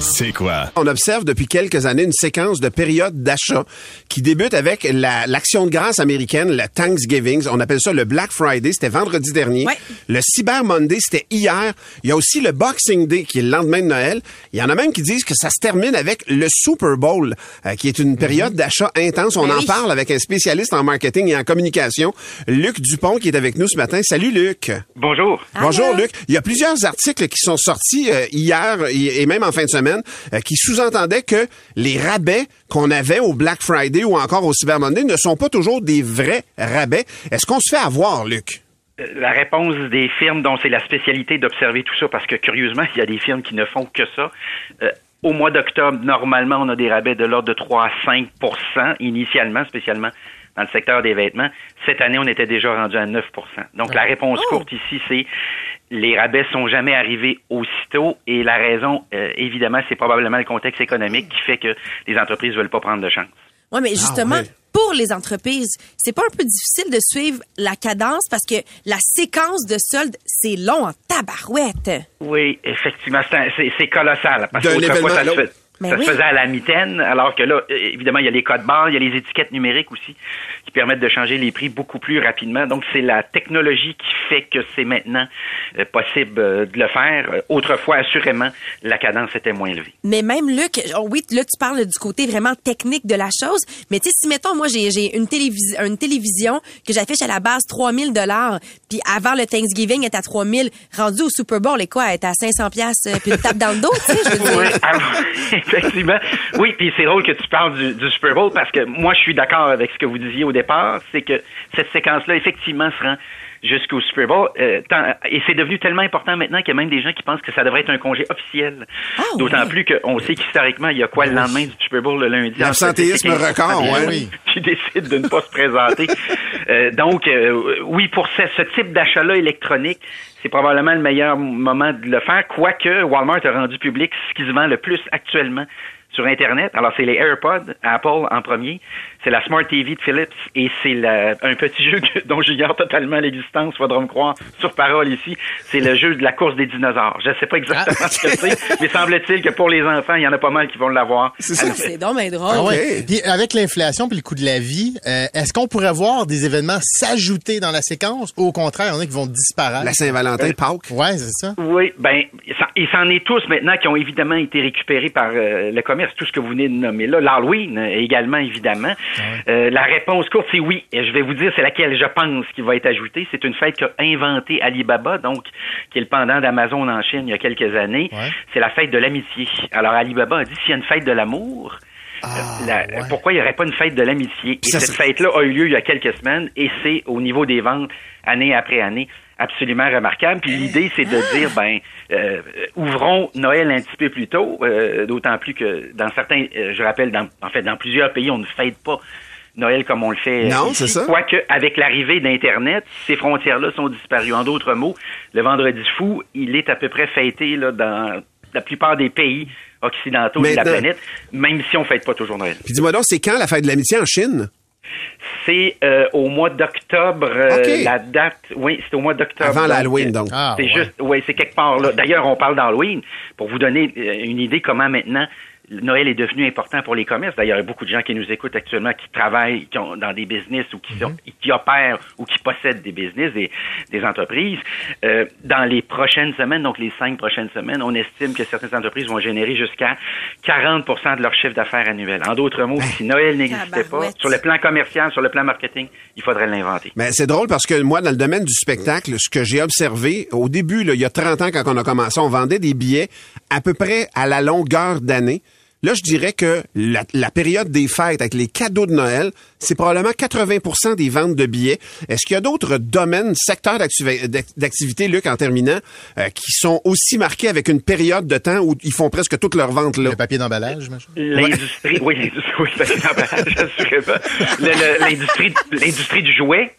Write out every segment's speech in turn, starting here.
C'est quoi? On observe depuis quelques années une séquence de périodes d'achat qui débute avec la- l'action de grâce américaine, le Thanksgiving. On appelle ça le Black Friday. C'était vendredi dernier. Ouais. Le Cyber Monday, c'était hier. Il y a aussi le Boxing Day, qui est le lendemain de Noël. Il y en a même qui disent que ça se termine avec le Super Bowl, euh, qui est une période d'achat intense. On Ben en parle avec un spécialiste en marketing et en communication, Luc Dupont, qui est avec nous ce matin. Salut, Luc. Bonjour. Bonjour Allô? Luc. Il y a plusieurs articles qui sont sortis euh, hier et et même en fin de semaine euh, qui sous-entendaient que les rabais qu'on avait au Black Friday ou encore au Cyber Monday ne sont pas toujours des vrais rabais. Est-ce qu'on se fait avoir, Luc? Euh, La réponse des firmes dont c'est la spécialité d'observer tout ça, parce que curieusement, il y a des firmes qui ne font que ça. Euh, au mois d'octobre, normalement, on a des rabais de l'ordre de 3 à 5% initialement, spécialement dans le secteur des vêtements. Cette année, on était déjà rendu à 9% Donc, la réponse Oh! courte ici, c'est les rabais sont jamais arrivés aussitôt et la raison, euh, évidemment, c'est probablement le contexte économique qui fait que les entreprises veulent pas prendre de chance. Ouais, mais justement, ouais. pour les entreprises, c'est pas un peu difficile de suivre la cadence parce que la séquence de soldes, c'est long en tabarouette. Oui, effectivement, c'est colossal. Parce D'un événement à ça, se, l'autre. Ça oui. se faisait à la mitaine, alors que là, euh, évidemment, il y a les codes barres, il y a les étiquettes numériques aussi qui permettent de changer les prix beaucoup plus rapidement. Donc, c'est la technologie qui fait que c'est maintenant euh, possible euh, de le faire. Euh, Autrefois, assurément, la cadence était moins élevée. Mais même Luc, oh oui, là tu parles du côté vraiment technique de la chose, mais tu sais si mettons moi j'ai une télévision une télévision que j'affiche à la base 3000 dollars, puis avant le Thanksgiving elle est à 3000, rendu au Super Bowl elle est quoi, elle est à 500 pièces puis une tape dans le dos, tu sais, je veux dire. Oui, effectivement. Oui, puis c'est drôle que tu parles du, du Super Bowl parce que moi, je suis d'accord avec ce que vous disiez au départ, c'est que cette séquence-là, effectivement, se rend jusqu'au Super Bowl. Euh, tant- et c'est devenu tellement important maintenant qu'il y a même des gens qui pensent que ça devrait être un congé officiel. Ah, D'autant plus qu'on sait qu'historiquement, il y a quoi le lendemain du Super Bowl le lundi? L'absentéisme Entre 10 et 15% record, ouais, oui. Qui décident de ne pas se présenter. Euh, donc, euh, oui, pour ce, ce type d'achat-là électronique, c'est probablement le meilleur moment de le faire, quoique Walmart a rendu public ce qui se vend le plus actuellement sur Internet. Alors, c'est les AirPods, Apple en premier, c'est la Smart TV de Philips et c'est un petit jeu que- dont j'ignore totalement l'existence, faudra me croire, sur parole ici. C'est le jeu de la course des dinosaures. Je ne sais pas exactement ce que c'est, mais semble-t-il que pour les enfants, il y en a pas mal qui vont l'avoir. C'est C'est donc bien drôle. Ah Ok. ouais. Puis avec l'inflation puis le coût de la vie, euh, est-ce qu'on pourrait voir des événements s'ajouter dans la séquence ou au contraire, il y en a qui vont disparaître? La Saint-Valentin, Pâques? Ouais, c'est ça. Oui, ben, il s'en est tous maintenant qui ont évidemment été récupérés par euh, le commerce, tout ce que vous venez de nommer là. L'Halloween euh, également, évidemment. Euh, la réponse courte, c'est oui. Et je vais vous dire, c'est laquelle je pense qui va être ajoutée. C'est une fête qu'a inventée Alibaba, donc, qui est le pendant d'Amazon en Chine il y a quelques années. Ouais. C'est la fête de l'amitié. Alors, Alibaba a dit, s'il y a une fête de l'amour, euh, la- pourquoi il n'y aurait pas une fête de l'amitié? Et cette fête-là a eu lieu il y a quelques semaines et c'est au niveau des ventes, année après année, absolument remarquable. Puis l'idée, c'est de dire, ben, euh, ouvrons Noël un petit peu plus tôt, euh, d'autant plus que dans certains, euh, je rappelle, dans, en fait, dans plusieurs pays, on ne fête pas Noël comme on le fait. euh, Non, c'est ça. Quoique, avec l'arrivée d'Internet, ces frontières-là sont disparues. En d'autres mots, le vendredi fou, il est à peu près fêté là, dans la plupart des pays occidentaux de la planète, même si on fête pas toujours Noël. Puis dis-moi donc, c'est quand la fête de l'amitié en Chine? C'est euh, au mois d'octobre, euh, la date, oui, c'est au mois d'octobre. Avant l'Halloween, donc. Ah, c'est ouais. juste, oui, c'est quelque part là. D'ailleurs, on parle d'Halloween pour vous donner euh, une idée comment maintenant Noël est devenu important pour les commerces. D'ailleurs, il y a beaucoup de gens qui nous écoutent actuellement qui travaillent qui ont, dans des business ou qui, sont, Mhm. qui opèrent ou qui possèdent des business, des, des entreprises. Euh, dans les prochaines semaines, donc les cinq prochaines semaines, on estime que certaines entreprises vont générer jusqu'à 40 de leur chiffre d'affaires annuel. En d'autres mots, si Noël n'existait pas, sur le plan commercial, sur le plan marketing, il faudrait l'inventer. Mais c'est drôle parce que moi, dans le domaine du spectacle, ce que j'ai observé, au début, là, il y a 30 ans, quand on a commencé, on vendait des billets à peu près à la longueur d'année. Là, je dirais que la, la période des fêtes avec les cadeaux de Noël, c'est probablement 80% des ventes de billets. Est-ce qu'il y a d'autres domaines, secteurs d'activi- d'ac- d'activité, Luc, en terminant, euh, qui sont aussi marqués avec une période de temps où ils font presque toutes leurs ventes là? Le papier d'emballage, machin? L'industrie, oui, l'industrie, oui, l'emballage, assurément. L'industrie du jouet.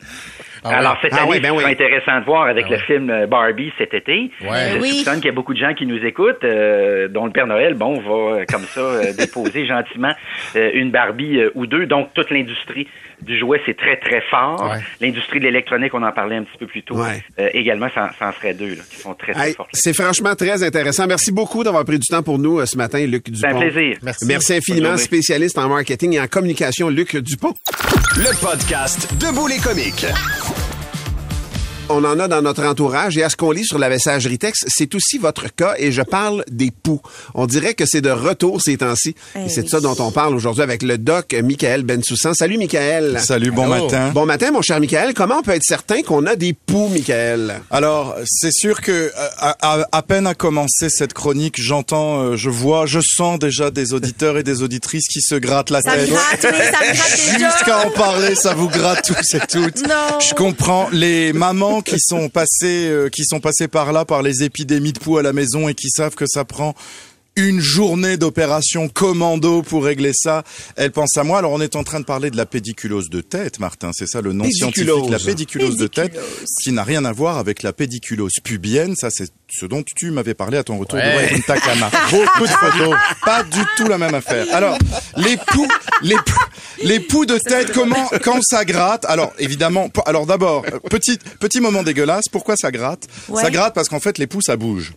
Alors cette Ah année, oui, ben intéressant de voir avec le film euh, Barbie cet été. Ouais. Je Oui. soupçonne qu'il y a beaucoup de gens qui nous écoutent, euh, dont le Père Noël, bon, va euh, comme ça euh, déposer gentiment euh, une Barbie euh, ou deux. Donc toute l'industrie du jouet, c'est très très fort. Ouais. L'industrie de l'électronique, on en parlait un petit peu plus tôt. Ouais. Euh, également, ça, ça en serait deux là, qui sont très très Hey, forts. c'est franchement très intéressant. Merci beaucoup d'avoir pris du temps pour nous euh, ce matin, Luc Dupont. C'est un plaisir. Merci. Infiniment, spécialiste en marketing et en communication, Luc Dupont. Le podcast Debout les comiques. On en a dans notre entourage et à ce qu'on lit sur la messagerie texte, c'est aussi votre cas et je parle des poux. On dirait que c'est de retour ces temps-ci. Eh et c'est de oui. ça dont on parle aujourd'hui avec le doc Michael Bensoussan. Salut Michael. Salut, bon matin. Bon matin mon cher Michael. Comment on peut être certain qu'on a des poux, Michael? Alors, c'est sûr que euh, à, à- à peine a commencé cette chronique, j'entends, euh, je vois, je sens déjà des auditeurs et des auditrices qui se grattent la Ça tête. gratte, oui, ça me gratte déjà. Jusqu'à en parler, ça vous gratte tous et toutes. Non. Je comprends les mamans qui sont passées, euh, qui sont passées par là, par les épidémies de poux à la maison et qui savent que ça prend une journée d'opération commando pour régler ça. Elles pensent à moi. Alors, on est en train de parler de la pédiculose de tête, Martin. C'est ça le nom Pédiculose. scientifique, la pédiculose de tête, Pédiculose. qui n'a rien à voir avec la pédiculose pubienne. Ça, c'est ce dont tu m'avais parlé à ton retour Ouais. de. Beaucoup de photos. Pas du tout la même affaire. Alors, les poux, les poux, les poux de tête, comment, quand ça gratte? Alors, évidemment, alors d'abord, euh, petit, petit moment dégueulasse. Pourquoi ça gratte? Ouais. Ça gratte parce qu'en fait, les poux, ça bouge.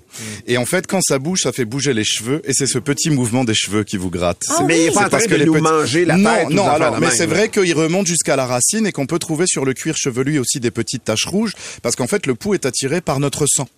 Et en fait, quand ça bouge, ça fait bouger les cheveux et c'est ce petit mouvement des cheveux qui vous gratte. Ah Mais il pas parce que les nous petits- manger la non, tête Non, alors, mais c'est vrai qu'il remonte jusqu'à la racine et qu'on peut trouver sur le cuir chevelu aussi des petites taches rouges parce qu'en fait, le pouls est attiré par notre sang.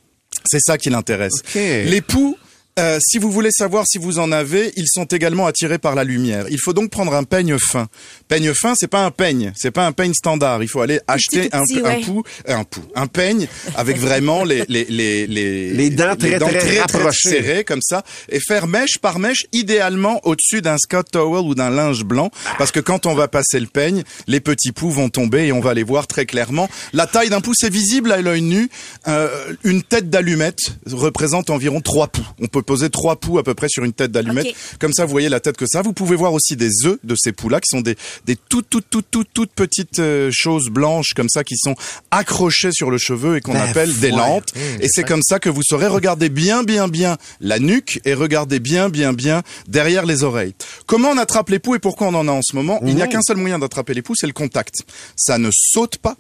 C'est ça qui l'intéresse. Ok. Les poux, euh, si vous voulez savoir si vous en avez, ils sont également attirés par la lumière. Il faut donc prendre un peigne fin. Peigne fin, c'est pas un peigne, c'est pas un peigne standard. Il faut aller acheter tout un, petit, un ouais. pou, euh, un pou, un peigne avec vraiment les les les les, Les dents très, très rapprochées. serrées comme ça et faire mèche par mèche, idéalement au-dessus d'un Scott towel ou d'un linge blanc, parce que quand on va passer le peigne, les petits poux vont tomber et on va les voir très clairement. La taille d'un pouce est visible à l'œil nu. Euh, une tête d'allumette représente environ trois poux. On peut poser trois poux à peu près sur une tête d'allumette. Comme ça, vous voyez la tête que ça. Vous pouvez voir aussi des œufs de ces poux-là, qui sont des, des toutes, toutes, toutes, toutes, toutes petites euh, choses blanches comme ça, qui sont accrochées sur le cheveu et qu'on Ben, appelle des voilà. lampes. et c'est comme ça que vous saurez regarder bien, bien, bien la nuque et regarder bien, bien, bien derrière les oreilles. Comment on attrape les poux et pourquoi on en a en ce moment? Il n'y a qu'un seul moyen d'attraper les poux, c'est le contact. Ça ne saute pas.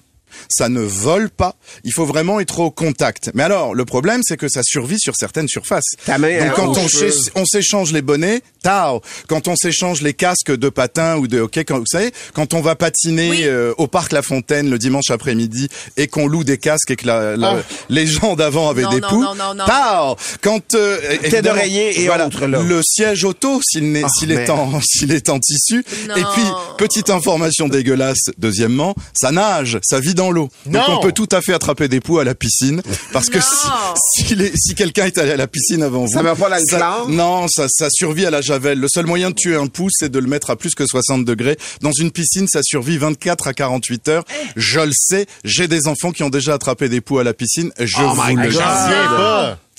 Ça ne vole pas. Il faut vraiment être au contact. Mais alors, le problème, c'est que ça survit sur certaines surfaces. Ta main Donc, quand aux on, s'échange les bonnets, tao. Quand on s'échange les casques de patin ou de hockey, quand, vous savez, quand on va patiner Oui. euh, au parc La Fontaine le dimanche après-midi et qu'on loue des casques et que la, la- les gens d'avant avaient Non, des non, poux, non, non, non. tao. Quand euh, évidemment, d'oreiller et autres, là. le siège auto, s'il Ah, s'il est en s'il est en tissu. Non. Et puis petite information dégueulasse. Deuxièmement, ça nage, ça vit dans l'eau. Donc on peut tout à fait attraper des poux à la piscine parce que si, si, quelqu'un est allé à la piscine avant vous, Ça va pas ça- non, ça, ça survit à la javel. Le seul moyen de tuer un pouce, c'est de le mettre à plus que 60 degrés. Dans une piscine, ça survit 24 à 48 heures. Je le sais, j'ai des enfants qui ont déjà attrapé des poux à la piscine. Je Oh vous my le dis.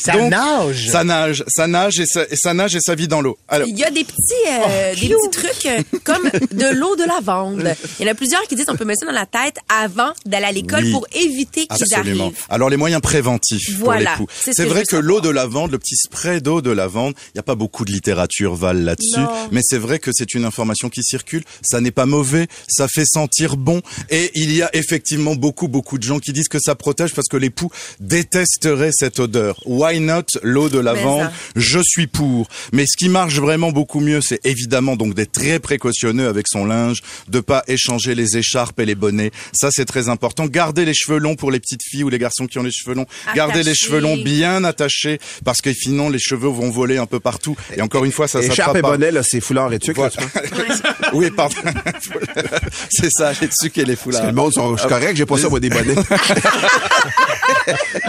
Ça Donc, nage. Ça nage, ça nage et ça, et ça nage et ça vit dans l'eau. Alors, Il y a des petits, euh, des petits trucs euh, comme de l'eau de lavande. Il y en a plusieurs qui disent qu'on peut mettre ça dans la tête avant d'aller à l'école Oui. pour éviter qu'ils Absolument. arrivent. Alors les moyens préventifs Voilà, pour les poux. c'est ce C'est que vrai que l'eau de lavande, le petit spray d'eau de lavande, il n'y a pas beaucoup de littérature Val là-dessus, mais c'est vrai que c'est une information qui circule. Ça n'est pas mauvais, ça fait sentir bon, et il y a effectivement beaucoup beaucoup de gens qui disent que ça protège parce que les poux détesteraient cette odeur. Why not l'eau de lavande. Je suis pour. Mais ce qui marche vraiment beaucoup mieux, c'est évidemment donc d'être très précautionneux avec son linge, de pas échanger les écharpes et les bonnets. Ça c'est très important. Garder les cheveux longs pour les petites filles ou les garçons qui ont les cheveux longs. Garder les cheveux longs bien attachés parce que sinon les cheveux vont voler un peu partout. Et encore une fois, ça Écharpe s'attrape et pas. bonnet, là, c'est foulard et tuque. là, Voilà. oui, pardon. c'est ça, les dessus et les foulards. Le monde sont je suis correct, j'ai pas ça, moi, des bonnets.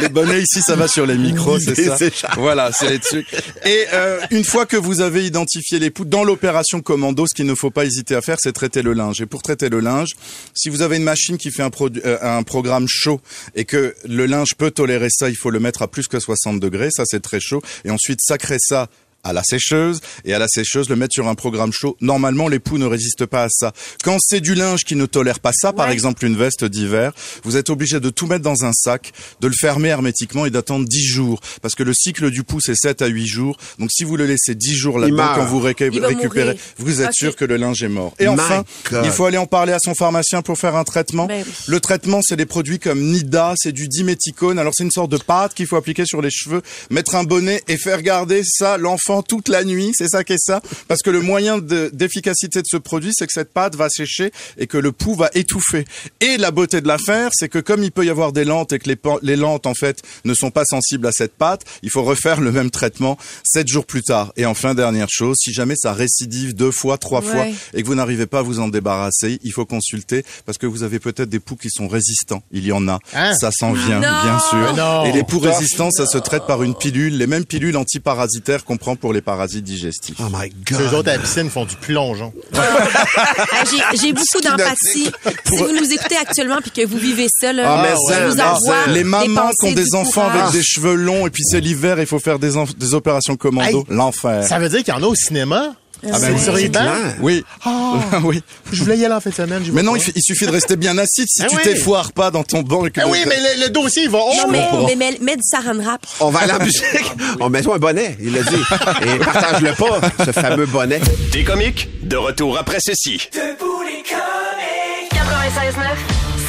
les bonnets ici, ça va sur les micros, c'est ça. Voilà, c'est les trucs. Et euh, une fois que vous avez identifié les poux, dans l'opération commando, ce qu'il ne faut pas hésiter à faire, c'est traiter le linge. Et pour traiter le linge, si vous avez une machine qui fait un, euh, un programme chaud et que le linge peut tolérer ça, il faut le mettre à plus que 60 degrés. Ça, c'est très chaud. Et ensuite, sacrer ça à la sécheuse et à la sécheuse le mettre sur un programme chaud. Normalement, l'époux ne résiste pas à ça. Quand c'est du linge qui ne tolère pas ça, par exemple une veste d'hiver, vous êtes obligé de tout mettre dans un sac, de le fermer hermétiquement et d'attendre 10 jours parce que le cycle du pouce est 7 à 8 jours. Donc si vous le laissez 10 jours là-dedans meurt. quand vous récupérez, mourir. vous êtes sûr que le linge est mort. Et My enfin, God. il faut aller en parler à son pharmacien pour faire un traitement. Ben oui. Le traitement, c'est des produits comme Nida, c'est du diméthicone. Alors c'est une sorte de pâte qu'il faut appliquer sur les cheveux, mettre un bonnet et faire garder ça l'enfant toute la nuit. C'est ça qu'est ça. Parce que le moyen de- d'efficacité de ce produit, c'est que cette pâte va sécher et que le pouls va étouffer. Et la beauté de l'affaire, c'est que comme il peut y avoir des lentes et que les, lentes en fait ne sont pas sensibles à cette pâte, il faut refaire le même traitement sept jours plus tard. Et enfin dernière chose, si jamais ça récidive deux fois, trois Ouais. fois et que vous n'arrivez pas à vous en débarrasser, il faut consulter parce que vous avez peut-être des poux qui sont résistants. Il y en a. Hein? Ça s'en vient, Non. bien sûr. Non. Et les poux résistants, ça se traite par une pilule, les mêmes pilules antiparasitaires qu'on prend pour les parasites digestifs. Oh my God. autres à la piscine font du plongeon. Ah, j'ai- beaucoup d'empathie. Si vous nous écoutez actuellement puis que vous vivez ça, là, Ah, mais ça, vous envoie. Les mamans qui ont des enfants courage. avec des cheveux longs et puis c'est l'hiver, il faut faire des, opérations commando. Hey. L'enfer. Ça veut dire qu'il y en a au cinéma? Ah ben C'est oui, sur les c'est bancs? clair. Oui. Ah. oui. Je voulais y aller en fin de semaine. Mais non, il, fi- il suffit de rester bien assis si Ah tu oui. t'effoires pas dans ton banc. et que Ah oui, mais le, le dossier, il va haut. Non, mais, mais, mais mets du saran wrap. On va aller en musique. On met toi un bonnet, il l'a dit. Et partage-le pas, ce fameux bonnet. Des comiques, de retour après ceci. 96.9,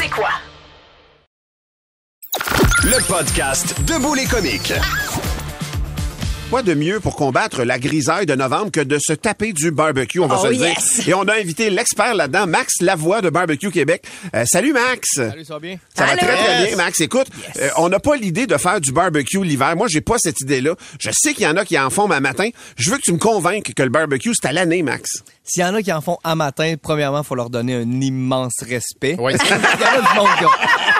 c'est quoi? Le podcast Debout les comiques. Quoi de mieux pour combattre la grisaille de novembre que de se taper du barbecue, on va Oh, se le dire. yes. Et on a invité l'expert là-dedans, Max Lavoie de Barbecue Québec. Euh, salut Max. Salut, ça va bien? Ça va très très bien, Max. Écoute, euh, on n'a pas l'idée de faire du barbecue l'hiver. Moi, j'ai pas cette idée-là. Je sais qu'il y en a qui en font ma matin. Je veux que tu me convainques que le barbecue, c'est à l'année, Max. S'il y en a qui en font à matin, premièrement, il faut leur donner un immense respect. Oui. il y en a du monde qui ont-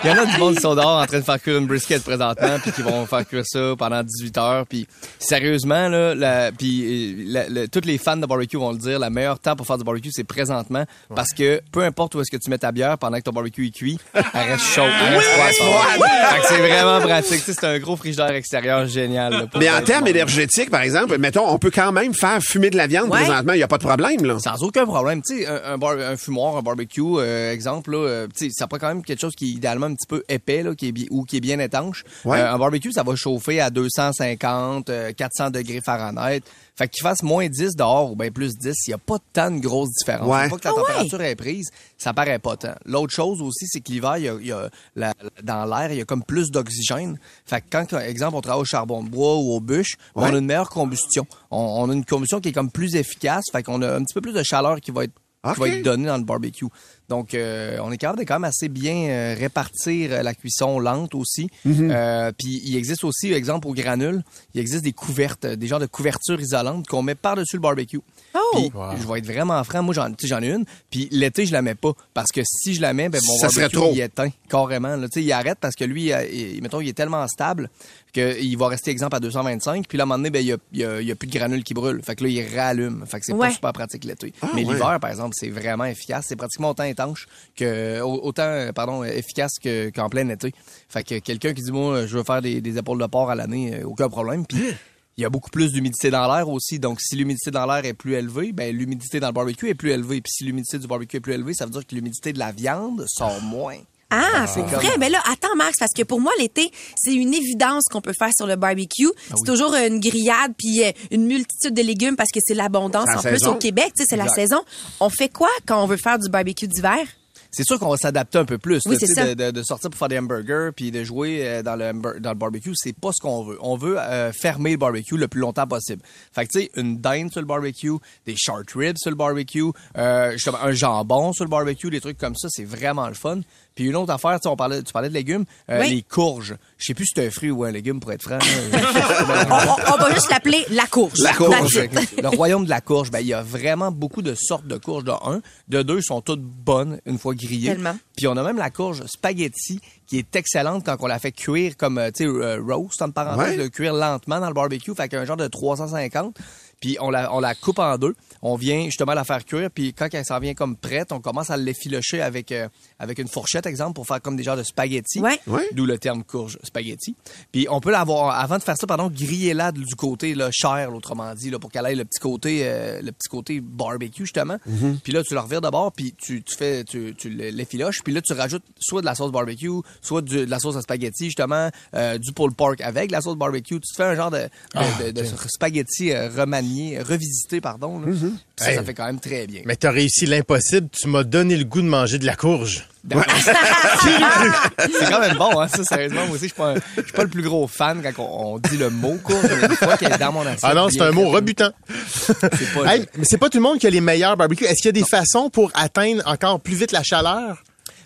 il y en a du monde qui sont dehors en train de faire cuire une brisket présentement, puis qui vont faire cuire ça pendant 18 heures. Puis sérieusement, là, la, puis euh, la- la- tous les fans de barbecue vont le dire, le meilleur temps pour faire du barbecue, c'est présentement, parce que peu importe où est-ce que tu mets ta bière pendant que ton barbecue est cuit, elle reste chaude, elle reste froide. Fait que c'est vraiment pratique. Tu sais, C'est un gros frigidaire extérieur génial. là, pour Mais en termes barbecue. énergétiques, par exemple, mettons, on peut quand même faire fumer de la viande Ouais. présentement. Il n'y a pas de problème, là. Sans aucun problème. Tu sais, un, un, bar- un fumoir, un barbecue, euh, exemple, là, euh, tu sais, ça prend quand même quelque chose qui est idéalement un petit peu épais, là, qui est, ou qui est bien étanche. Ouais. Euh, un barbecue, ça va chauffer à 250, euh, 400 degrés Fahrenheit. Fait qu'il fasse moins 10 dehors ou bien plus 10, il n'y a pas tant de grosse différence. Ouais. Une fois que la Ah ouais? température est prise, ça paraît pas tant. L'autre chose aussi, c'est que l'hiver, il y a, il y a la- dans l'air, il y a comme plus d'oxygène. Fait que quand, par exemple, on travaille au charbon de bois ou aux bûches, ben, Ouais. on a une meilleure combustion. On, on a une combustion qui est comme plus efficace. Fait qu'on a un petit peu plus de chaleur qui va être qui va être donné dans le barbecue. Donc, euh, on est capable de quand même assez bien euh, répartir euh, la cuisson lente aussi. Mhm. Euh, Puis, il existe aussi, exemple, au granule, il existe des couvertes, des genres de couvertures isolantes qu'on met par-dessus le barbecue. Oh! Puis, je vais être vraiment franc, moi, j'en ai une. Puis, l'été, je la mets pas. Parce que si je la mets, ben, mon Ça serait barbecue, trop. il éteint carrément. Là. Tu sais, Il arrête parce que lui, il, mettons, il est tellement stable qu'il va rester, exemple, à 225. Puis là, à un moment donné, ben, il y a, il y a- il y a plus de granules qui brûlent. Fait que là, il rallume. Fait que c'est Ouais. pas super pratique l'été. Ah, Mais ouais. l'hiver, par exemple, c'est vraiment efficace. C'est pratiquement autant que au- autant euh, pardon efficace que qu'en plein été. Fait que quelqu'un qui dit moi je veux faire des, des épaules de porc à l'année, euh, aucun problème. Puis il y a beaucoup plus d'humidité dans l'air aussi. Donc si l'humidité dans l'air est plus élevée, ben l'humidité dans le barbecue est plus élevée. Puis si l'humidité du barbecue est plus élevée, ça veut dire que l'humidité de la viande sort moins. Ah, c'est vrai? Mais là, attends, Max, parce que pour moi, l'été, c'est une évidence qu'on peut faire sur le barbecue. Ah c'est toujours une grillade puis euh, une multitude de légumes parce que c'est l'abondance. En plus, au Québec, tu sais, c'est la saison. On fait quoi quand on veut faire du barbecue d'hiver? C'est sûr qu'on va s'adapter un peu plus. Oui. De, de- de sortir pour faire des hamburgers puis de jouer euh, dans le, hamburg- dans le barbecue, c'est pas ce qu'on veut. On veut euh, fermer le barbecue le plus longtemps possible. Fait que tu sais, une dinde sur le barbecue, des short ribs sur le barbecue, euh, un jambon sur le barbecue, des trucs comme ça, c'est vraiment le fun. Puis une autre affaire, tu sais, on parlait, tu parlais de légumes, euh, Oui. les courges. Je sais plus si c'est un fruit ou un légume pour être franc. On, là. on- on va juste l'appeler la courge. La courge. Le royaume de la courge, ben il y a vraiment beaucoup de sortes de courges. De un, de deux, sont toutes bonnes une fois grillées. Tellement. Puis on a même la courge spaghetti qui est excellente quand on la fait cuire comme euh, tu sais euh, roast en parenthèse, Ouais. de cuire lentement dans le barbecue, fait qu'un genre de 350. Puis on la, on la coupe en deux. On vient justement la faire cuire, puis quand elle s'en vient comme prête, on commence à l'effilocher avec, euh, avec une fourchette, exemple, pour faire comme des genres de spaghettis. Ouais. Ouais. D'où le terme courge spaghetti. Puis on peut l'avoir, avant de faire ça, pardon, griller-la du côté là, chair, là, autrement dit, là, pour qu'elle ait le petit côté, euh, le petit côté barbecue, justement. Puis là, tu le revires d'abord, puis tu, tu fais, tu, tu l'effiloches, puis là, tu rajoutes soit de la sauce barbecue, soit du- de la sauce à spaghetti, justement, euh, du pulled pork avec la sauce barbecue. Tu te fais un genre de, de, de- de spaghetti euh, remanié, revisité, pardon. là. Puis ça, Hey. ça fait quand même très bien. Mais t'as réussi l'impossible. Tu m'as donné le goût de manger de la courge. C'est quand même bon, hein, ça, sérieusement. Moi aussi, je suis pas, un- je suis pas le plus gros fan quand on, on dit le mot courge, mais une fois qu'elle est dans mon assiette. Ah non, c'est un mot rebutant. C'est pas, Hey, mais c'est pas tout le monde qui a les meilleurs barbecues. Est-ce qu'il y a des façons pour atteindre encore plus vite la chaleur?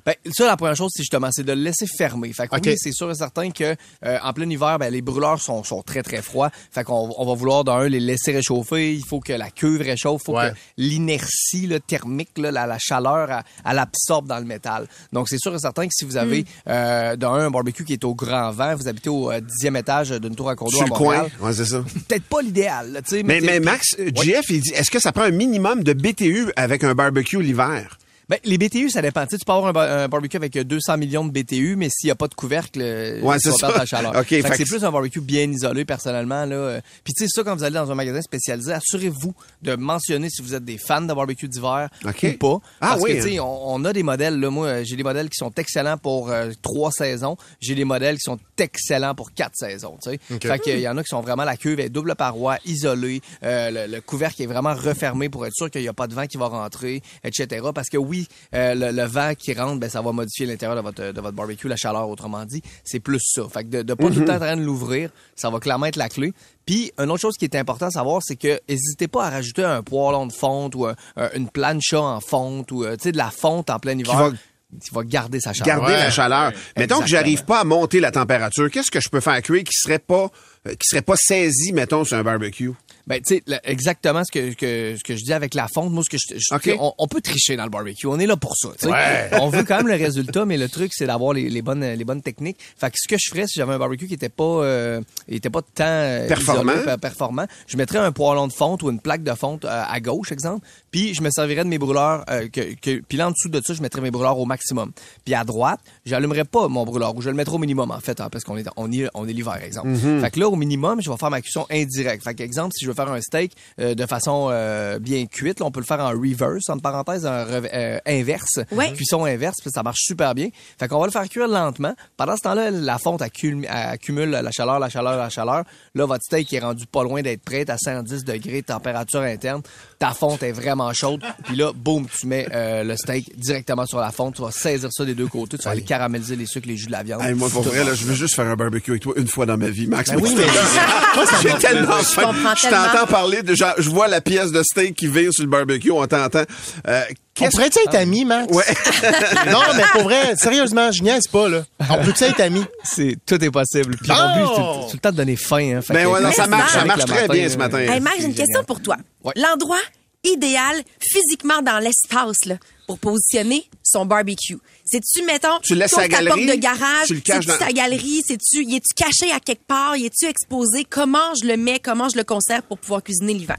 Ben, ça, la première chose, c'est justement, c'est de le laisser fermer. Fait que oui, c'est sûr et certain que euh, en plein hiver, ben, les brûleurs sont, sont très, très froids. Fait qu'on on va vouloir, d'un, les laisser réchauffer. Il faut que la cuve réchauffe. Il faut Ouais. que l'inertie là, thermique, là, la, la chaleur, elle, elle absorbe dans le métal. Donc, c'est sûr et certain que si vous avez, euh, d'un, un barbecue qui est au grand vent, vous habitez au euh, dixième étage d'une tour à condo Sur à le Montréal, coin. Ouais, c'est ça. peut-être pas l'idéal. là, Mais, Max, JF, il dit, est-ce que ça prend un minimum de BTU avec un barbecue l'hiver? Ben, les BTU, ça dépend. Tu, sais, tu peux avoir un, ba- un barbecue avec 200 millions de BTU, mais s'il n'y a pas de couvercle, euh, Ouais, tu vas perdre ça. ta chaleur. OK, Fait que fait c'est plus un barbecue bien isolé, personnellement. Là. Euh, Puis tu sais, ça, quand vous allez dans un magasin spécialisé, assurez-vous de mentionner si vous êtes des fans de barbecue d'hiver ou pas. Ah Parce oui, que, tu sais, on, on a des modèles. Là, moi, euh, j'ai des modèles qui sont excellents pour euh, trois saisons. J'ai des modèles qui sont excellents pour quatre saisons. Tu sais. Fait qu'il y en a qui sont vraiment la cuve est double paroi, isolée. Euh, le, le couvercle est vraiment refermé pour être sûr qu'il n'y a pas de vent qui va rentrer, etc. Parce que oui, euh, le, le vent qui rentre, ben, ça va modifier l'intérieur de votre, de votre barbecue, la chaleur, autrement dit. C'est plus ça. Fait que de, de pas tout le temps en train de l'ouvrir, ça va clairement être la clé. Puis, une autre chose qui est important à savoir, c'est que n'hésitez pas à rajouter un poêlon de fonte ou un- un- une plancha en fonte ou, euh, tu sais, de la fonte en plein hiver. va- Qui va garder sa chaleur. Garder la chaleur. Mettons que j'arrive pas à monter la température, qu'est-ce que je peux faire cuire qui serait pas euh, qui serait pas saisi, mettons, sur un barbecue? Ben, tu sais, exactement ce que, que, ce que je dis avec la fonte. Moi, ce que je, je- on, on peut tricher dans le barbecue. On est là pour ça. tu sais. On veut quand même le résultat, mais le truc, c'est d'avoir les, les bonnes, les bonnes techniques. Fait que ce que je ferais si j'avais un barbecue qui était pas, euh, était pas tant euh, Performant. isolé, per- performant, je mettrais un poêlon de fonte ou une plaque de fonte euh, à gauche, exemple. Puis je me servirais de mes brûleurs. euh, que, que, puis là, en dessous de ça, je mettrais mes brûleurs au maximum. Puis à droite, j'allumerais pas mon brûleur ou je le mettrais au minimum en fait, hein, parce qu'on est, on est, on est l'hiver, exemple. Fait que là, au minimum, je vais faire ma cuisson indirecte. Fait que exemple, si je veux faire un steak euh, de façon euh, bien cuite, là, on peut le faire en reverse, entre parenthèses, rev- euh, inverse, Ouais. cuisson inverse, puis ça marche super bien. Fait qu'on va le faire cuire lentement. Pendant ce temps-là, la fonte accumule, accumule la chaleur, la chaleur, la chaleur. Là, votre steak est rendu pas loin d'être prêt à 110 degrés, température interne. Ta fonte est vraiment chaude. Puis là, boum, tu mets euh, le steak directement sur la fonte. Tu vas saisir ça des deux côtés. Tu vas aller caraméliser les sucres, les jus de la viande. Hey, moi, pour vrai, là, je veux juste faire un barbecue avec toi une fois dans ma vie, Max. Ben oui, mais- J'ai tellement Je comprends Je tellement. t'entends parler de genre, je vois la pièce de steak qui vire sur le barbecue, on t'entend. Euh, On pourrait-tu être amis, Max? Ouais. non, mais pour vrai, sérieusement, je niaise pas, là. On peut-tu être amis? C'est tout est possible. Puis Oh! mon but, c'est tout, tout le temps de donner faim. Hein. Fait Ben ouais, non, ça marche, ça marche très matin, bien ce matin. Hey, Max, j'ai une question pour toi. Ouais. L'endroit idéal physiquement dans l'espace là, pour positionner son barbecue. C'est-tu, mettons, Tu laisses ta porte galerie, de garage, tu le caches dans- ta galerie, c'est-tu, y est-tu caché à quelque part, y est-tu exposé, comment je le mets, comment je le conserve pour pouvoir cuisiner l'hiver?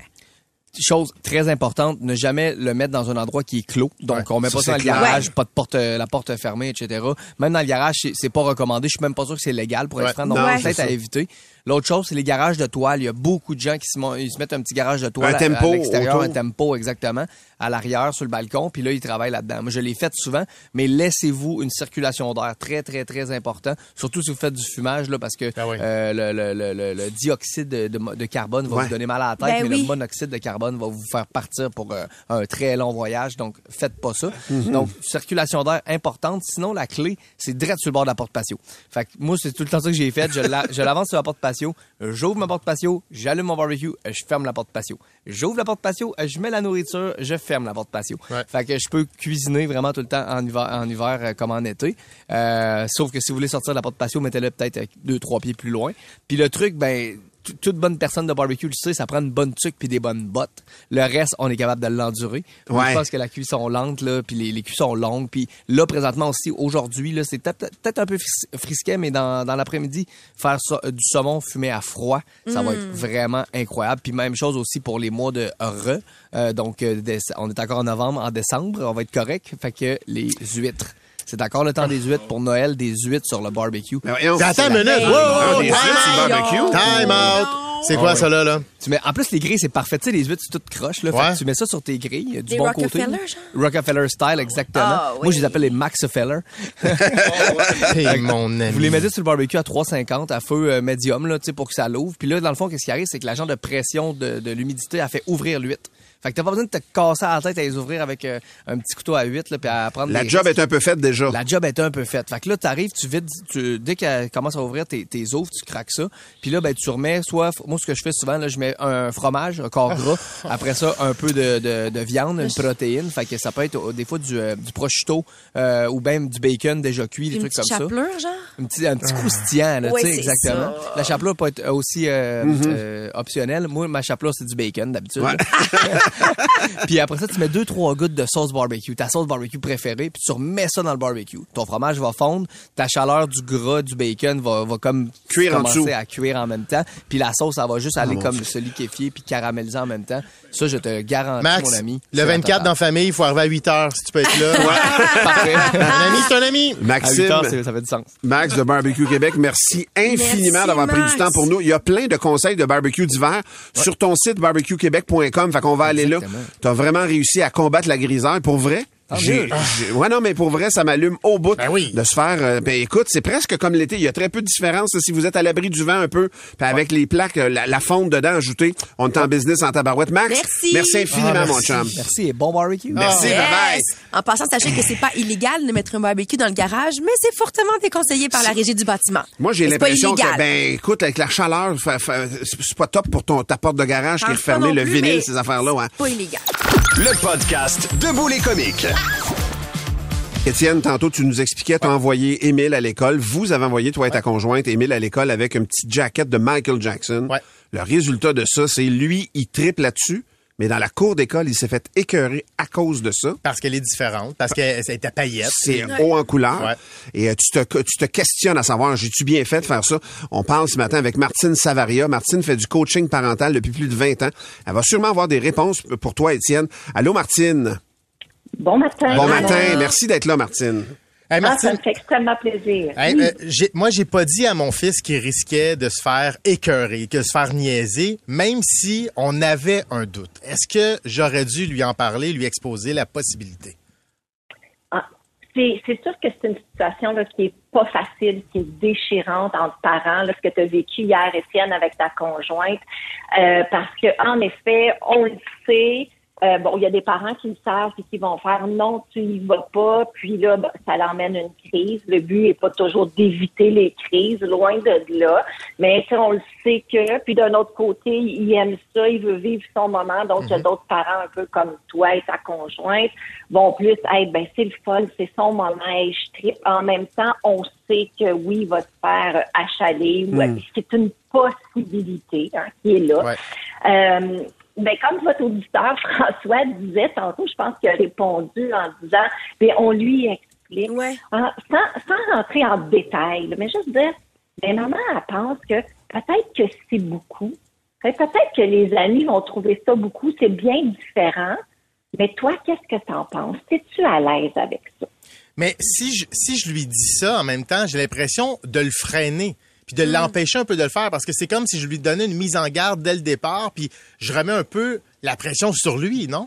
chose très importante, ne jamais le mettre dans un endroit qui est clos. Donc, Ouais, on met ça, pas ça dans le clair. garage, Ouais. pas de porte, euh, la porte fermée, etc. Même dans le garage, c'est- pas recommandé. Je suis même pas sûr que c'est légal pour être Ouais. franc. Donc, Non, peut-être c'est à éviter. L'autre chose, c'est les garages de toile. Il y a beaucoup de gens qui se, mon- ils se mettent un petit garage de toile Un à- tempo à, l'extérieur, autour. un tempo exactement, à l'arrière, sur le balcon, puis là, ils travaillent là-dedans. Moi, je l'ai fait souvent, mais laissez-vous une circulation d'air très, très, très important, surtout si vous faites du fumage, là, parce que oui. euh, le, le- le- le- le dioxyde de, de- de carbone va Ouais. vous donner mal à la tête, Ben mais oui. le monoxyde de carbone va vous faire partir pour euh, un très long voyage. Donc, faites pas ça. Mhm. Donc, circulation d'air importante. Sinon, la clé, c'est direct sur le bord de la porte patio. Fait que moi, c'est tout le temps ça que j'ai fait. Je, la- je l'avance sur la porte patio. J'ouvre ma porte patio. J'allume mon barbecue. Je ferme la porte patio. J'ouvre la porte patio. Je mets la nourriture. Je ferme la porte patio. Ouais. Fait que je peux cuisiner vraiment tout le temps en hiver, en hiver euh, comme en été. Euh, sauf que si vous voulez sortir de la porte patio, mettez-le peut-être euh, deux, trois pieds plus loin. Puis le truc, ben, toute bonne personne de barbecue le sait, ça prend une bonne tuque puis des bonnes bottes. Le reste, on est capable de l'endurer. Ouais. Je pense que la cuisson lente, là, puis les, les cuissons longues. Puis là, présentement aussi, aujourd'hui, là, c'est peut-être un peu fris- frisquet, mais dans, dans l'après-midi, faire ça, du saumon fumé à froid, ça va être vraiment incroyable. Puis même chose aussi pour les mois de re. Euh, donc, euh, on est encore en novembre, en décembre, on va être correct. Fait que les huîtres. C'est encore le temps des huîtres pour Noël, des huîtres sur le barbecue. Attends une minute. Wow, time huîtres sur le out. barbecue? Time out. C'est quoi ça là, là? Tu mets, en plus, les grilles, c'est parfait. Tu sais, les huîtres, c'est toutes croches. Là. Fait Ouais. que tu mets ça sur tes grilles, du bon Rockefeller, côté. Rockefeller style, exactement. Ah, Moi, je les appelle les Maxfeller. Mon ami. Vous les mettez sur le barbecue à 350 à feu euh, médium là, tu sais, pour que ça l'ouvre. Puis là, dans le fond, qu'est-ce qui arrive, c'est que l'agent de pression de, de l'humidité a fait ouvrir l'huître. Fait que t'as pas besoin de te casser la tête à les ouvrir avec euh, un petit couteau à huître là, puis à prendre La des job risques. est un peu faite déjà. La job est un peu faite. Fait que là, t'arrives, tu vides, tu, dès qu'elle commence à ouvrir tes, tes ouvres, tu craques ça. Puis là, ben, tu remets soit, moi, ce que je fais souvent, là, je mets un fromage, un corps gras. Après ça, un peu de, de, de viande, une protéine. Fait que ça peut être des fois du, euh, du prosciutto, euh, ou même du bacon déjà cuit, des Une trucs comme ça. chapelure, genre? Un petit, un petit croustillant, là, Ouais, tu sais, exactement. ça. La chapelure peut être aussi euh, euh, optionnelle. Moi, ma chapelure, c'est du bacon, d'habitude. Ouais. puis après ça, tu mets deux, trois gouttes de sauce barbecue, ta sauce barbecue préférée, puis tu remets ça dans le barbecue. Ton fromage va fondre, ta chaleur du gras, du bacon va, va comme Cuire en commencer dessous. à cuire en même temps. Puis la sauce, elle va juste aller mon comme se liquéfier puis caraméliser en même temps. Ça, je te garantis, Max, mon ami. le c'est 24 dans famille, il faut arriver à 8 heures si tu peux être là. totale. Parfait. un ami, c'est un ami. À 8 Maxime, heures, ça fait du sens. Max de Barbecue Québec, merci infiniment d'avoir pris du temps pour nous. Il y a plein de conseils de barbecue d'hiver sur ton site barbecuequebec.com. Fait qu'on va aller là. T'as vraiment réussi à combattre la grisaille. Pour vrai? J'ai, j'ai- ouais, non, mais pour vrai, ça m'allume au bout Ben oui. de se faire. euh, ben écoute, c'est presque comme l'été. Il y a très peu de différence là, si vous êtes à l'abri du vent un peu, puis avec les plaques, euh, la, la fonte dedans ajoutée. On est en business en tabarouette. Max, Merci. merci infiniment, Ah, mon merci. chum. Merci et bon barbecue. Merci, bye bye. En passant, sachez que c'est pas illégal de mettre un barbecue dans le garage, mais c'est fortement déconseillé par la régie du bâtiment. Moi, j'ai Mais c'est l'impression que, ben, écoute, avec la chaleur, fa- fa- c'est pas top pour ton, ta porte de garage qui est refermée, le vinyle, ces affaires-là, ouais. Pas illégal. Le podcast Debout les comiques. Étienne, tantôt, tu nous expliquais, t'as envoyé Émile à l'école. Vous avez envoyé, toi et ta conjointe, Émile à l'école avec une petite jaquette de Michael Jackson. Ouais. Le résultat de ça, c'est lui, il triple là-dessus, mais dans la cour d'école, il s'est fait écœurer à cause de ça. Parce qu'elle est différente, parce qu'elle elle est à paillettes. C'est haut en couleur. Ouais. Et euh, tu, te, tu te questionnes à savoir, j'ai-tu bien fait de faire ça? On parle ce matin avec Martine Savaria. Martine fait du coaching parental depuis plus de 20 ans. Elle va sûrement avoir des réponses pour toi, Étienne. Allô, Martine? Bon matin. Bon Alors, matin. Merci d'être là, Martine. Hey, Ah, ça me fait extrêmement plaisir. hey, Oui. euh, moi, j'ai pas dit à mon fils qu'il risquait de se faire écœurer, que se faire niaiser, même si on avait un doute. Est-ce que j'aurais dû lui en parler, lui exposer la possibilité? Ah, c'est c'est sûr que c'est une situation là, qui est pas facile, qui est déchirante entre parents, là, ce que tu as vécu hier, Étienne, avec ta conjointe. Euh, parce que en effet, on le sait. Euh, bon, il y a des parents qui le savent et qui vont faire non, tu y vas pas, puis là, ben, ça l'emmène une crise. Le but est pas toujours d'éviter les crises, loin de là. Mais on le sait que, puis d'un autre côté, il aime ça, il veut vivre son moment. Donc, il y a d'autres parents un peu comme toi et ta conjointe vont plus être, ben c'est le fun, c'est son moment, hey, je tripe. En même temps, on sait que oui, il va se faire achaler, ou c'est une possibilité hein, qui est là. Ouais. Euh, ben, comme votre auditeur François disait tantôt, je pense qu'il a répondu en disant, ben, on lui explique, Ouais. hein, sans, sans rentrer en détail, mais juste dire, ben, maman, elle pense que peut-être que c'est beaucoup. Ben, Peut-être que les amis vont trouver ça beaucoup, c'est bien différent. Mais toi, qu'est-ce que tu en penses? Es-tu à l'aise avec ça? Mais si je, si je lui dis ça, en même temps, j'ai l'impression de le freiner puis de l'empêcher un peu de le faire parce que c'est comme si je lui donnais une mise en garde dès le départ puis je remets un peu la pression sur lui, non?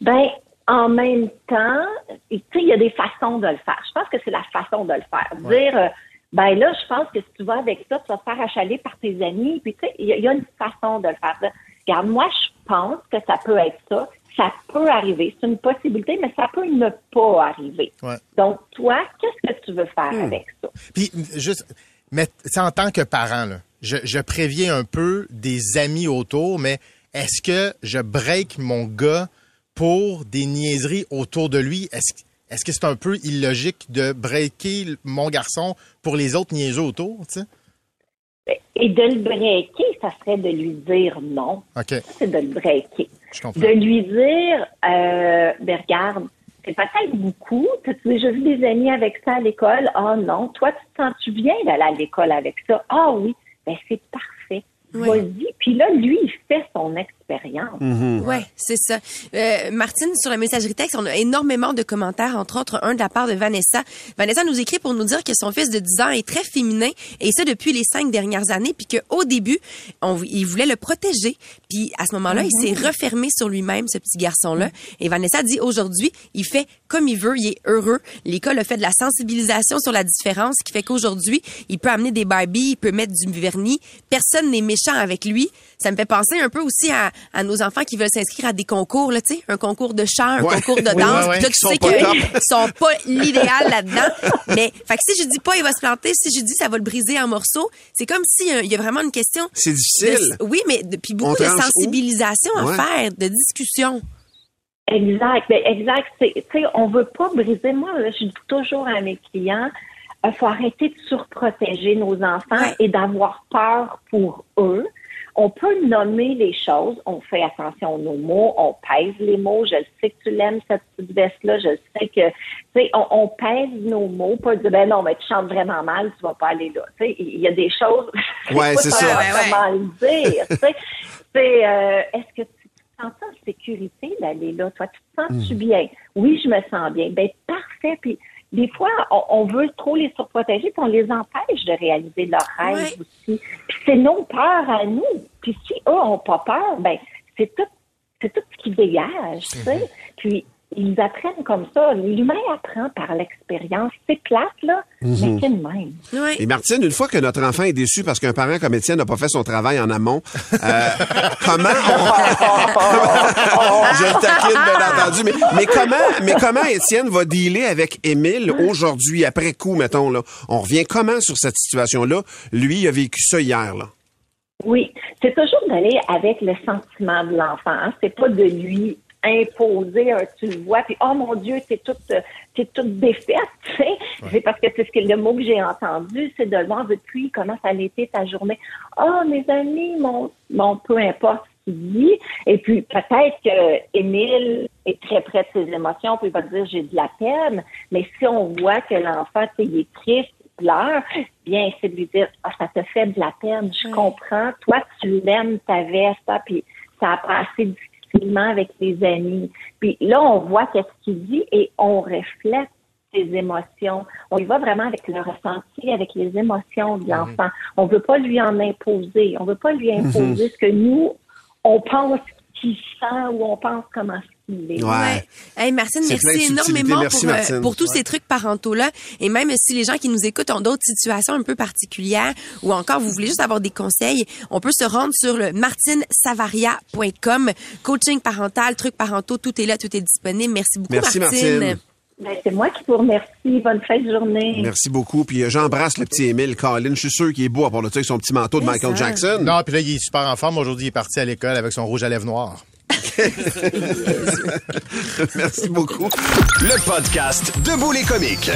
Ben, en même temps, tu sais, il y a des façons de le faire. Je pense que c'est la façon de le faire. Dire, euh, ben là, je pense que si tu vas avec ça, tu vas te faire achaler par tes amis. Puis, tu sais, il y, a- il y a une façon de le faire. Regarde, moi, je pense que ça peut être ça. Ça peut arriver. C'est une possibilité, mais ça peut ne pas arriver. Ouais. Donc, toi, qu'est-ce que tu veux faire avec ça? Puis juste, mais c'est en tant que parent, là, je, je préviens un peu des amis autour, mais est-ce que je break mon gars pour des niaiseries autour de lui? Est-ce est-ce que c'est un peu illogique de breaker mon garçon pour les autres niaiseux autour, tu sais? Et de le breaker, ça serait de lui dire non. OK. C'est de le breaker. Je comprends. De lui dire, euh, ben regarde, c'est peut-être beaucoup. T'as-tu déjà vu des amis avec ça à l'école? Ah non. Toi, tu te sens-tu bien d'aller à l'école avec ça? Ah oui. Ben c'est parfait. Vas-y. Puis là, lui, il fait son expérience. Ouais, c'est ça. Euh, Martine, sur la messagerie texte, on a énormément de commentaires, entre autres un de la part de Vanessa. Vanessa nous écrit pour nous dire que son fils de 10 ans est très féminin, et ça depuis les cinq dernières années, puis qu'au début, on, il voulait le protéger. Puis à ce moment-là, il s'est refermé sur lui-même, ce petit garçon-là. Et Vanessa dit aujourd'hui, il fait comme il veut, il est heureux. L'école a fait de la sensibilisation sur la différence, ce qui fait qu'aujourd'hui, il peut amener des Barbies, il peut mettre du vernis. Personne n'est méchant avec lui. Ça me fait penser un peu aussi à, à nos enfants qui veulent s'inscrire à des concours, là, tu sais, un concours de chant, un Ouais. concours de Oui, danse. ouais, Puis là, tu sais qu'ils sont pas l'idéal là-dedans. Mais, fait que si je dis pas, il va se planter. Si je dis, ça va le briser en morceaux. C'est comme si euh, il y a vraiment une question. C'est difficile. de- oui, mais de- puis beaucoup de où? sensibilisation à Ouais. faire, de discussion. Exact. Ben, exact. Tu sais, on veut pas briser. Moi, là, je dis toujours à mes clients, il faut arrêter de surprotéger nos enfants Ouais. et d'avoir peur pour eux. On peut nommer les choses. On fait attention aux mots. On pèse les mots. Je le sais que tu l'aimes, cette petite veste-là. Je sais que, tu sais, on, on pèse nos mots. Pas dire, ben non, mais tu chantes vraiment mal, tu vas pas aller là. Tu sais, il y a des choses. Ouais, pas c'est comment- ça. Ouais, ouais. Comment le dire, tu sais. C'est, euh, est-ce que tu te sens en sécurité d'aller là? Toi, tu te sens-tu Hmm. bien? Oui, je me sens bien. Ben, parfait. Puis, des fois, on, on veut trop les surprotéger, puis on les empêche de réaliser leurs rêves aussi. Puis, c'est nos peurs à nous. Puis, si eux ont pas peur, ben, c'est tout, c'est tout ce qui dégage, tu sais. Puis, ils apprennent comme ça. L'humain apprend par l'expérience. C'est plate, là, mais c'est le même. Et Martine, une fois que notre enfant est déçu parce qu'un parent comme Étienne n'a pas fait son travail en amont, euh, comment on... Je le taquine, bien entendu, mais, mais comment, mais comment Étienne va dealer avec Émile aujourd'hui, après coup, mettons, là? On revient comment sur cette situation-là? Lui, il a vécu ça hier, là. Oui, c'est toujours d'aller avec le sentiment de l'enfant. Hein. C'est pas de lui imposer un tu le vois puis oh mon dieu t'es toute euh, t'es toute défaite tu sais. C'est parce que c'est ce que le mot que j'ai entendu c'est de le voir depuis comment ça a été ta journée. Oh mes amis mon mon peu importe ce qu'il dit. Et puis peut-être que Émile est très près de ses émotions puis il va dire j'ai de la peine. Mais si on voit que l'enfant il est triste pleure, bien, c'est de lui dire, ah, ça te fait de la peine, je comprends. Toi, tu l'aimes, ta veste, ah, puis ça a passé difficilement avec tes amis. Puis là, on voit qu'est-ce qu'il dit et on reflète ses émotions. On y va vraiment avec le ressenti, avec les émotions de l'enfant. On veut pas lui en imposer. On veut pas lui imposer ce que nous, on pense qu'il sent ou on pense comment il est. Ouais. Hey, Martine, merci énormément Merci, pour, euh, Martine. pour tous ces trucs parentaux-là. Et même si les gens qui nous écoutent ont d'autres situations un peu particulières ou encore vous voulez juste avoir des conseils, on peut se rendre sur le martinesavaria.com. Coaching parental, trucs parentaux, tout est là, tout est disponible. Merci beaucoup, Merci, Martine. Martine. Ben, c'est moi qui vous remercie. Bonne fin de journée. Merci beaucoup. Puis euh, j'embrasse le petit Émile Colin. Je suis sûr qu'il est beau à part de ça avec son petit manteau de C'est Michael ça. Jackson. Non, puis là, il est super en forme. Aujourd'hui, il est parti à l'école avec son rouge à lèvres noir. Merci beaucoup. Le podcast Debout les comiques.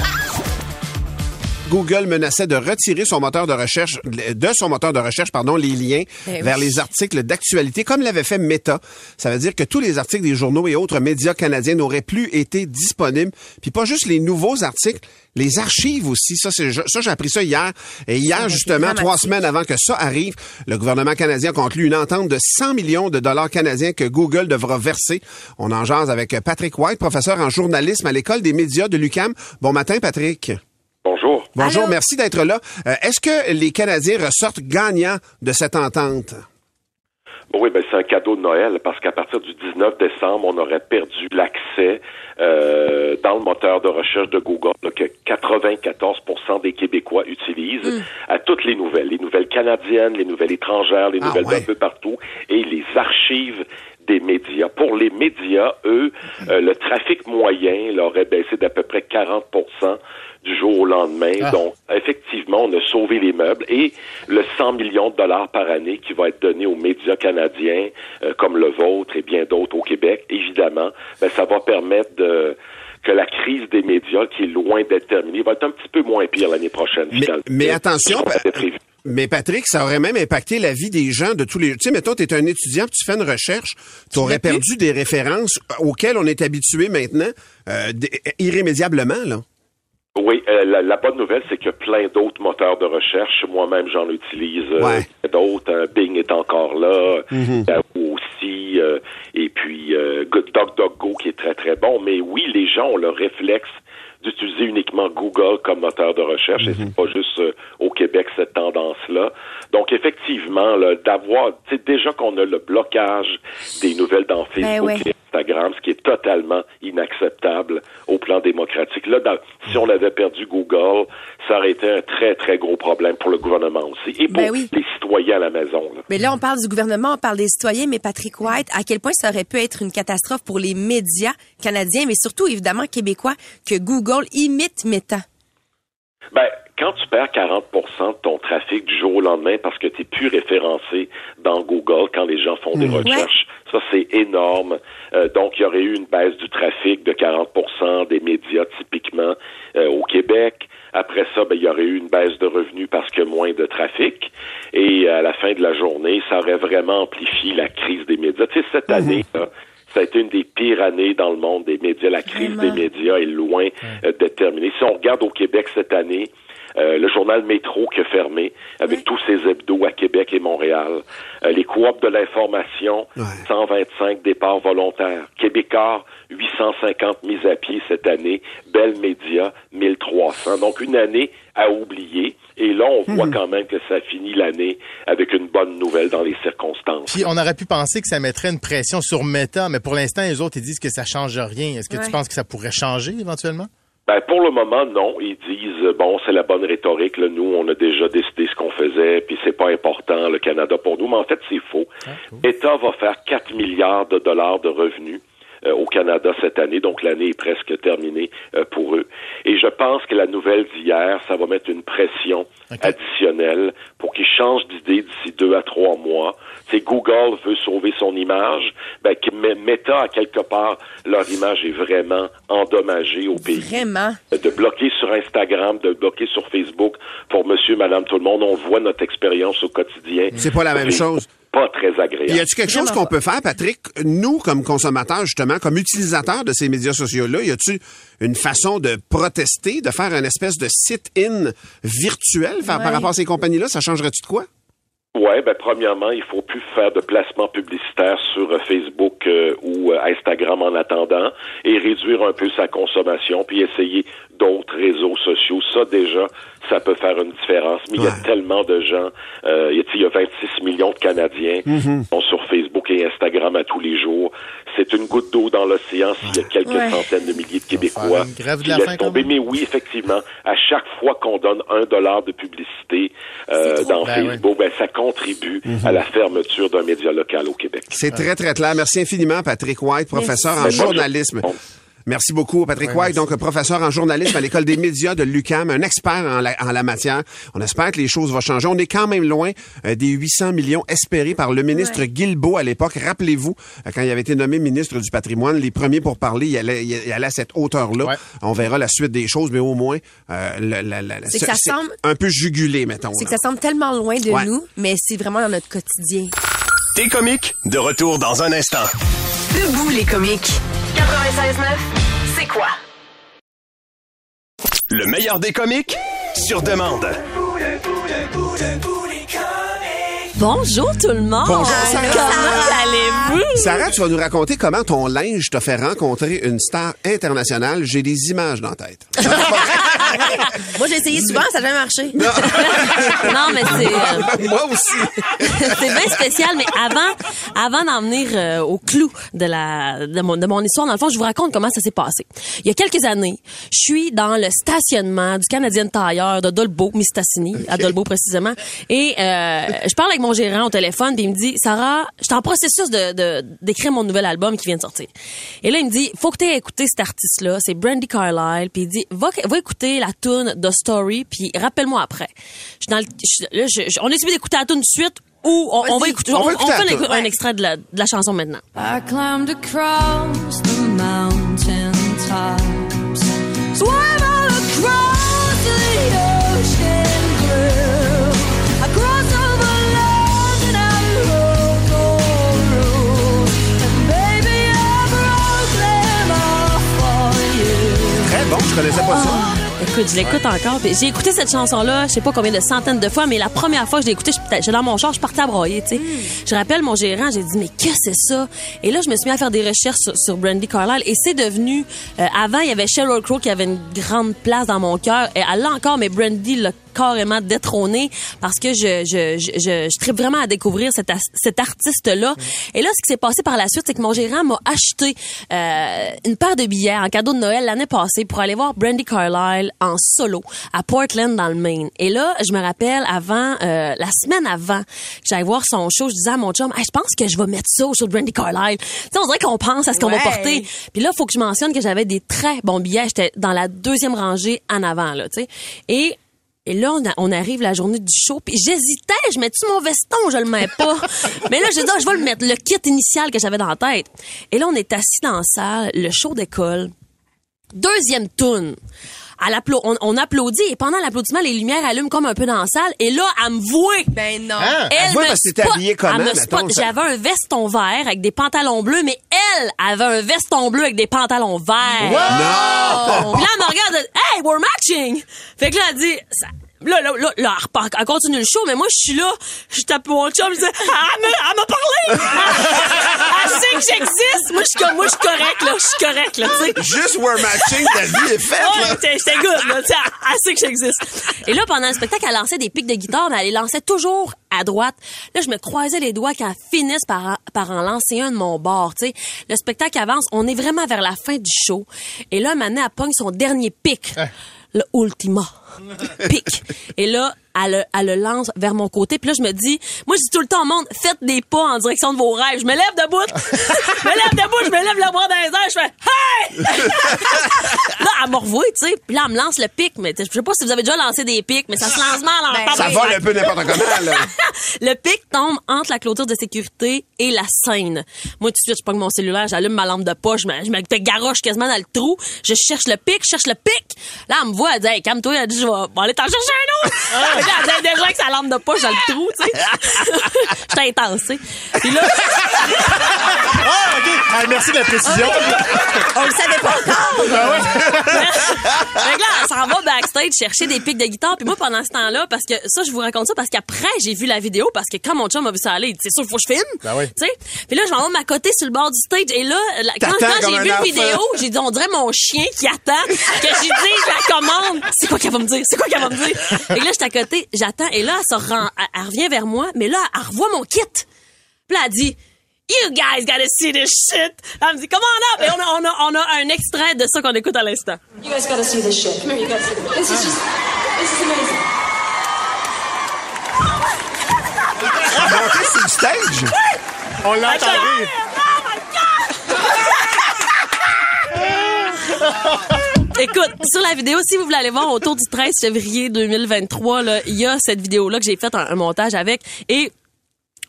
Google menaçait de retirer son moteur de recherche, de son moteur de recherche, pardon, les liens Ben vers oui. les articles d'actualité, comme l'avait fait Meta. Ça veut dire que tous les articles des journaux et autres médias canadiens n'auraient plus été disponibles. Puis pas juste les nouveaux articles, les archives aussi. Ça, c'est, ça, j'ai appris ça hier. Et hier, justement, trois semaines avant que ça arrive, le gouvernement canadien a conclu une entente de 100 millions de dollars canadiens que Google devra verser. On en jase avec Patrick White, professeur en journalisme à l'école des médias de l'UCAM. Bon matin, Patrick. Bonjour. Bonjour, Allô? merci d'être là. Euh, Est-ce que les Canadiens ressortent gagnants de cette entente? Oui, ben c'est un cadeau de Noël parce qu'à partir du 19 décembre, on aurait perdu l'accès euh, dans le moteur de recherche de Google là, que 94% des Québécois utilisent à toutes les nouvelles, les nouvelles canadiennes, les nouvelles étrangères, les Ah, nouvelles ouais. d'un peu partout et les archives des médias. Pour les médias, eux, euh, le trafic moyen là, aurait baissé d'à peu près 40% du jour au lendemain. Ah. Donc, effectivement, on a sauvé les meubles et le 100 millions de dollars par année qui va être donné aux médias canadiens euh, comme le vôtre et bien d'autres au Québec, évidemment, ben, ça va permettre de que la crise des médias, qui est loin d'être terminée, va être un petit peu moins pire l'année prochaine. Mais- finalement. mais attention. Mais Patrick, ça aurait même impacté la vie des gens de tous les... Tu sais, mettons, tu es un étudiant, tu fais une recherche, tu aurais perdu des références auxquelles on est habitué maintenant euh, irrémédiablement, là. Oui, euh, la, la bonne nouvelle, c'est qu'il y a plein d'autres moteurs de recherche. Moi-même, j'en utilise euh, Ouais. d'autres. hein. Bing est encore là. Yahoo aussi, euh, et puis euh, Good DuckDuckGo qui est très très bon. Mais oui, les gens ont le réflexe d'utiliser uniquement Google comme moteur de recherche, et c'est pas juste euh, au Québec cette tendance-là. Donc effectivement, là, d'avoir, tu sais, déjà qu'on a le blocage des nouvelles dans Facebook ouais. et Instagram, ce qui est totalement inacceptable au plan démocratique. Là, dans- si on avait perdu Google, ça aurait été un très, très gros problème pour le gouvernement aussi et pour Ben oui. les citoyens à la maison. là. Mais là, on parle du gouvernement, on parle des citoyens, mais Patrick White, à quel point ça aurait pu être une catastrophe pour les médias canadiens, mais surtout, évidemment, québécois, que Google imite Meta. Ben, quand tu perds 40 de ton trafic du jour au lendemain parce que tu n'es plus référencé dans Google quand les gens font des Mhm. recherches, ça c'est énorme. Euh, donc, il y aurait eu une baisse du trafic de 40% des médias typiquement euh, au Québec. Après ça, ben, il y aurait eu une baisse de revenus parce que moins de trafic. Et à la fin de la journée, ça aurait vraiment amplifié la crise des médias. Tu sais, cette année, là, ça a été une des pires années dans le monde des médias. La crise Vraiment. des médias est loin euh, d'être terminée. Si on regarde au Québec cette année, euh, le journal Métro qui a fermé, avec tous ses hebdos à Québec et Montréal, euh, les coops de l'information, 125 départs volontaires, Québécois, 850 mises à pied cette année, Bell Média, 1300. Donc une année à oublier. Et là, on voit quand même que ça finit l'année avec une bonne nouvelle dans les circonstances. Puis on aurait pu penser que ça mettrait une pression sur Meta, mais pour l'instant, les autres, ils disent que ça change rien. Est-ce que Ouais. tu penses que ça pourrait changer éventuellement? Ben, pour le moment, non. Ils disent, euh, bon, c'est la bonne rhétorique. Là. Nous, on a déjà décidé ce qu'on faisait, puis c'est pas important, le Canada, pour nous. Mais en fait, c'est faux. L'État va faire 4 milliards de dollars de revenus au Canada cette année, donc l'année est presque terminée euh, pour eux. Et je pense que la nouvelle d'hier, ça va mettre une pression additionnelle pour qu'ils changent d'idée d'ici deux à trois mois. C'est Google veut sauver son image, ben, Meta, à quelque part, leur image est vraiment endommagée au pays Vraiment? de bloquer sur Instagram, de bloquer sur Facebook pour monsieur, madame, tout le monde. On voit notre expérience au quotidien. C'est pas la même chose. Pas très agréable. Y a-tu quelque chose qu'on peut faire, Patrick, nous, comme consommateurs, justement, comme utilisateurs de ces médias sociaux-là, y a-tu une façon de protester, de faire un espèce de sit-in virtuel par, rapport à ces compagnies-là? Ça changerait-tu de quoi? Ouais, ben premièrement, il faut plus faire de placements publicitaires sur euh, Facebook euh, ou euh, Instagram en attendant et réduire un peu sa consommation puis essayer d'autres réseaux sociaux. Ça déjà, ça peut faire une différence. Mais il y a tellement de gens, euh, il y a- il y a 26 millions de Canadiens qui sont sur Facebook et Instagram à tous les jours. C'est une goutte d'eau dans l'océan s'il y a quelques Ouais. centaines de milliers de Québécois une grève de qui la laissent tomber. Mais oui, effectivement, à chaque fois qu'on donne un dollar de publicité euh, dans Ben Facebook, ben, ça contribue Mhm. à la fermeture d'un média local au Québec. C'est très, très clair. Merci infiniment, Patrick White, professeur en journalisme. Merci beaucoup, Patrick White, donc professeur en journalisme à l'École des médias de l'UCAM, un expert en la, en la matière. On espère que les choses vont changer. On est quand même loin euh, des 800 millions espérés par le ministre Guilbeault à l'époque. Rappelez-vous, euh, quand il avait été nommé ministre du patrimoine, les premiers pour parler, il allait, il allait à cette hauteur-là. Ouais. On verra la suite des choses, mais au moins, euh, la- la- la- C'est que ça semble- un peu jugulé, mettons. C'est que ça semble tellement loin de Ouais. nous, mais c'est vraiment dans notre quotidien. T'es comique, de retour dans un instant. Debout les comiques. 96.9, c'est quoi? Le meilleur des comiques, sur demande. Bonjour tout le monde. Bonjour. Comment allez-vous? Sarah, tu vas nous raconter comment ton linge t'a fait rencontrer une star internationale. J'ai des images dans la tête. Moi, j'ai essayé souvent, ça n'a jamais marché. non, mais c'est euh, Moi aussi. c'est bien spécial. Mais avant, avant d'en venir euh, au clou de la de mon, de mon histoire, dans le fond, je vous raconte comment ça s'est passé. Il y a quelques années, je suis dans le stationnement du Canadien Tire de Dolbeau, Mistassini, à Dolbeau précisément, et euh, je parle avec mon gérant au téléphone, puis il me dit, Sarah, je suis en processus de de- d'écrire mon nouvel album qui vient de sortir. Et là, il me dit, faut que tu aies écouté cet artiste-là, c'est Brandy Carlile, puis il dit, va, va écouter la tune The Story, puis rappelle-moi après. Je suis dans le, je- là, je- je- on est subi d'écouter la tune de suite ou on, on va écouter, On on, un, un extrait de la, de la chanson maintenant. I climbed across the mountain tops. Je connaissais pas ça. Écoute, je l'écoute encore. puis J'ai écouté cette chanson-là, je sais pas combien de centaines de fois, mais la première fois que je l'ai écoutée, j'étais dans mon char, je partais à broyer, tu sais. Je rappelle mon gérant, j'ai dit, mais qu'est-ce que c'est ça? Et là, je me suis mis à faire des recherches sur, sur Brandy Carlisle et c'est devenu, euh, avant, il y avait Sheryl Crow qui avait une grande place dans mon cœur. Et elle l'a encore, mais Brandy l'a carrément détrôné parce que je je je je, je tripe vraiment à découvrir cet, cet artiste là et là ce qui s'est passé par la suite c'est que mon gérant m'a acheté euh, une paire de billets en cadeau de Noël l'année passée pour aller voir Brandy Carlisle en solo à Portland dans le Maine et là je me rappelle avant euh, la semaine avant que j'aille voir son show je disais à mon chum Hey, je pense que je vais mettre ça au show de Brandy Carlisle tu sais on dirait qu'on pense à ce qu'on va porter puis là faut que je mentionne que j'avais des très bons billets j'étais dans la deuxième rangée en avant là tu sais et et là, on, a- on arrive la journée du show, puis j'hésitais, je mets-tu mon veston je le mets pas? Mais là, j'ai dit, ah, je vais le mettre, le kit initial que j'avais dans la tête. Et là, on est assis dans la salle, le show d'école. Deuxième tune. On, on applaudit et pendant l'applaudissement, les lumières allument comme un peu dans la salle. Et là, elle me voit. Ben non. Hein? Elle voit me parce que t'étais spot. habillée comment, Elle me spot. J'avais un veston vert avec des pantalons bleus, mais elle avait un veston bleu avec des pantalons verts. Non! Puis là, elle me regarde, elle dit, Hey, we're matching! Fait que là, elle dit, ça- Là, là, là, là, elle, repart- elle continue le show, mais moi, je suis là, je tape mon chum, je dis, ah, elle m'a elle m'a parlé! elle sait que j'existe! Moi, je suis comme, moi, je suis correct, là, je suis correct, là, tu sais. Juste we're matching, ta vie est faite, Ouais, là. j'étais j'étais good, là, tu sais, elle- sait que j'existe. Et là, pendant le spectacle, elle lançait des pics de guitare, mais elle les lançait toujours à droite. Là, je me croisais les doigts qu'elle finisse par, par en lancer un de mon bord, tu sais. Le spectacle avance, on est vraiment vers la fin du show. Et là, maintenant, elle pogne son dernier pic. Le ultima. Pic. Et là, elle, le- elle le lance vers mon côté. Puis là, je me dis, moi, je dis tout le temps au monde, faites des pas en direction de vos rêves. Je me lève debout. je me lève debout, je me lève le bras dans les airs, je fais, hey! là, elle m'a revoue, tu sais. Puis là, elle me lance le pic. Mais je sais pas si vous avez déjà lancé des pics, mais ça se lance mal en Ça tabarnak. vole un peu n'importe comment, là. le pic tombe entre la clôture de sécurité et la scène. Moi, tout de suite, je pogne mon cellulaire, j'allume ma lampe de poche, je me, je me te garoche quasiment dans le trou. Je cherche le pic, je cherche le pic. Là, elle me voit, elle dit, hey, calme-toi, elle dit, je vais vais aller t'en chercher un autre. Fait que elle dit déjà avec sa lampe de poche dans le trou, tu sais. J'étais intense, tu sais. Puis là, Ah, OK. Ah, merci de la précision. On le savait pas encore. Fait que là, elle s'en va backstage chercher des pics de guitare. Puis moi, pendant ce temps-là, parce que ça, je vous raconte ça parce qu'après, j'ai vu la vidéo parce que quand mon chum a vu ça aller, c'est sûr, faut que je filme. Ben oui. Tu sais? Puis là, je m'en vais m'accoter sur le bord du stage. Et là, la- quand, quand j'ai vu la vidéo, j'ai dit, on dirait mon chien qui attend que j'ai dit la commande. C'est quoi qu'elle va me dire? C'est quoi qu'elle va me dire? Et là, j'étais à côté, j'attends. Et là, elle, se rend, elle, elle revient vers moi. Mais là, elle revoit mon kit. Puis là, elle dit, You guys gotta see this shit. Elle me dit, comment on a? Et on a, on a, on a un extrait de ça qu'on écoute à l'instant. You guys gotta see this shit. Come here, you gotta see this. This is just, this is amazing. Sur le stage. On l'a entendu. Écoute, sur la vidéo, si vous voulez aller voir autour du 13 février 2023, là, il y a cette vidéo-là que j'ai fait un, un montage avec. Et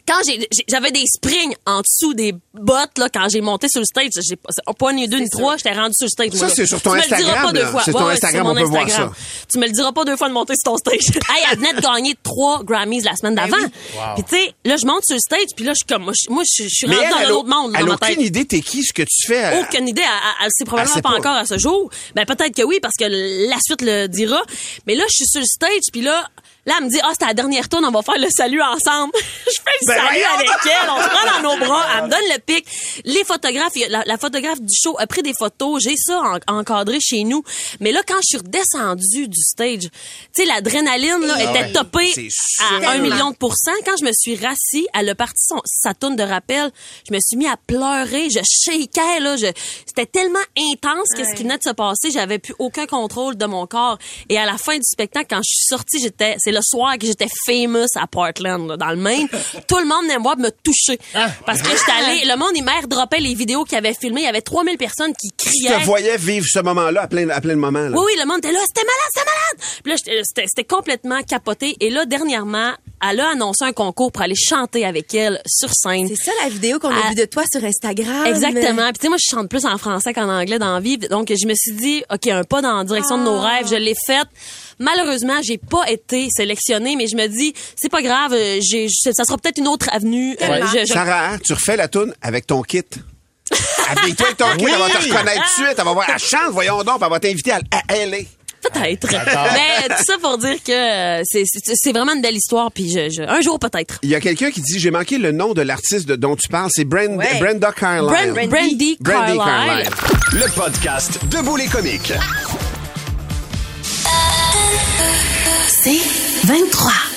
quand j'avais des springs en dessous des bottes là quand j'ai monté sur le stage, j'ai pas c'est pas ni deux ni trois, j'étais rendu sur le stage. Ça, c'est sur ton Tu me le diras pas deux fois. C'est ton Ouais, ouais, Instagram, mon on peut voir Instagram. Tu me le diras pas deux fois de monter sur ton stage. hey, elle venait de gagner trois Grammys la semaine Ben d'avant. Puis tu sais, là je monte sur le stage, puis là je suis comme moi je suis rendu dans elle un a- autre monde elle dans a ma tête. aucune idée t'es qui, ce que tu fais. Aucune idée. Elle, sait probablement pas. encore à ce jour. Ben peut-être que oui, parce que la suite le dira. Mais là, je suis sur le stage, puis là, là, elle me dit, ah, c'est la dernière tourne, on va faire le salut ensemble. je fais le Ben salut voyons avec elle, on se prend dans nos bras, elle me donne le pic. Les photographes, la, la photographe du show a pris des photos, j'ai ça en- encadré chez nous. Mais là, quand je suis redescendue du stage, tu sais, l'adrénaline là, Ah était ouais. topée à un million de pourcents. Quand je me suis rassis, elle a parti son, sa tourne de rappel, je me suis mis à pleurer, je shakeais, là, je, c'était tellement intense qu'est-ce qui venait de se passer, j'avais plus aucun contrôle de mon corps. Et à la fin du spectacle, quand je suis sortie, j'étais, c'est le soir que j'étais famous à Portland, là, dans le Maine. Tout le monde venait me voir me toucher. Parce que j'étais allée, le monde, il droppait les vidéos qu'il avait filmées, il y avait 3000 personnes qui Tu criaient. te voyais vivre ce moment-là à plein, à plein de moments. Là. Oui, oui, le monde était là, c'était malade, c'était malade. Puis là, c'était c'était complètement capoté. Et là, dernièrement, elle a annoncé un concours pour aller chanter avec elle sur scène. C'est ça la vidéo qu'on a Ah. vue de toi sur Instagram. Exactement. Puis tu sais, moi, je chante plus en français qu'en anglais dans la vie. Donc, je me suis dit, OK, un pas dans la direction de nos Ah. rêves. Je l'ai fait. Malheureusement, j'ai pas été sélectionnée, mais je me dis, c'est pas grave. euh, J'ai, ça sera peut-être une autre avenue. Euh, je- je- Sarah, hein, tu refais la toune avec ton kit. Habille-toi avec ton Oui. elle va te reconnaître tout de suite. Elle va voir, elle chante, voyons donc, elle va t'inviter à, à LA. Peut-être. Mais tout ça pour dire que euh, c'est- vraiment une belle histoire. Puis je, je- un jour peut-être. Il y a quelqu'un qui dit, j'ai manqué le nom de l'artiste de- dont tu parles, c'est Brand- Ouais. Brenda Carlyle. Brand- Brandy. Carlyle. Le podcast Debout les comiques. C'est 23.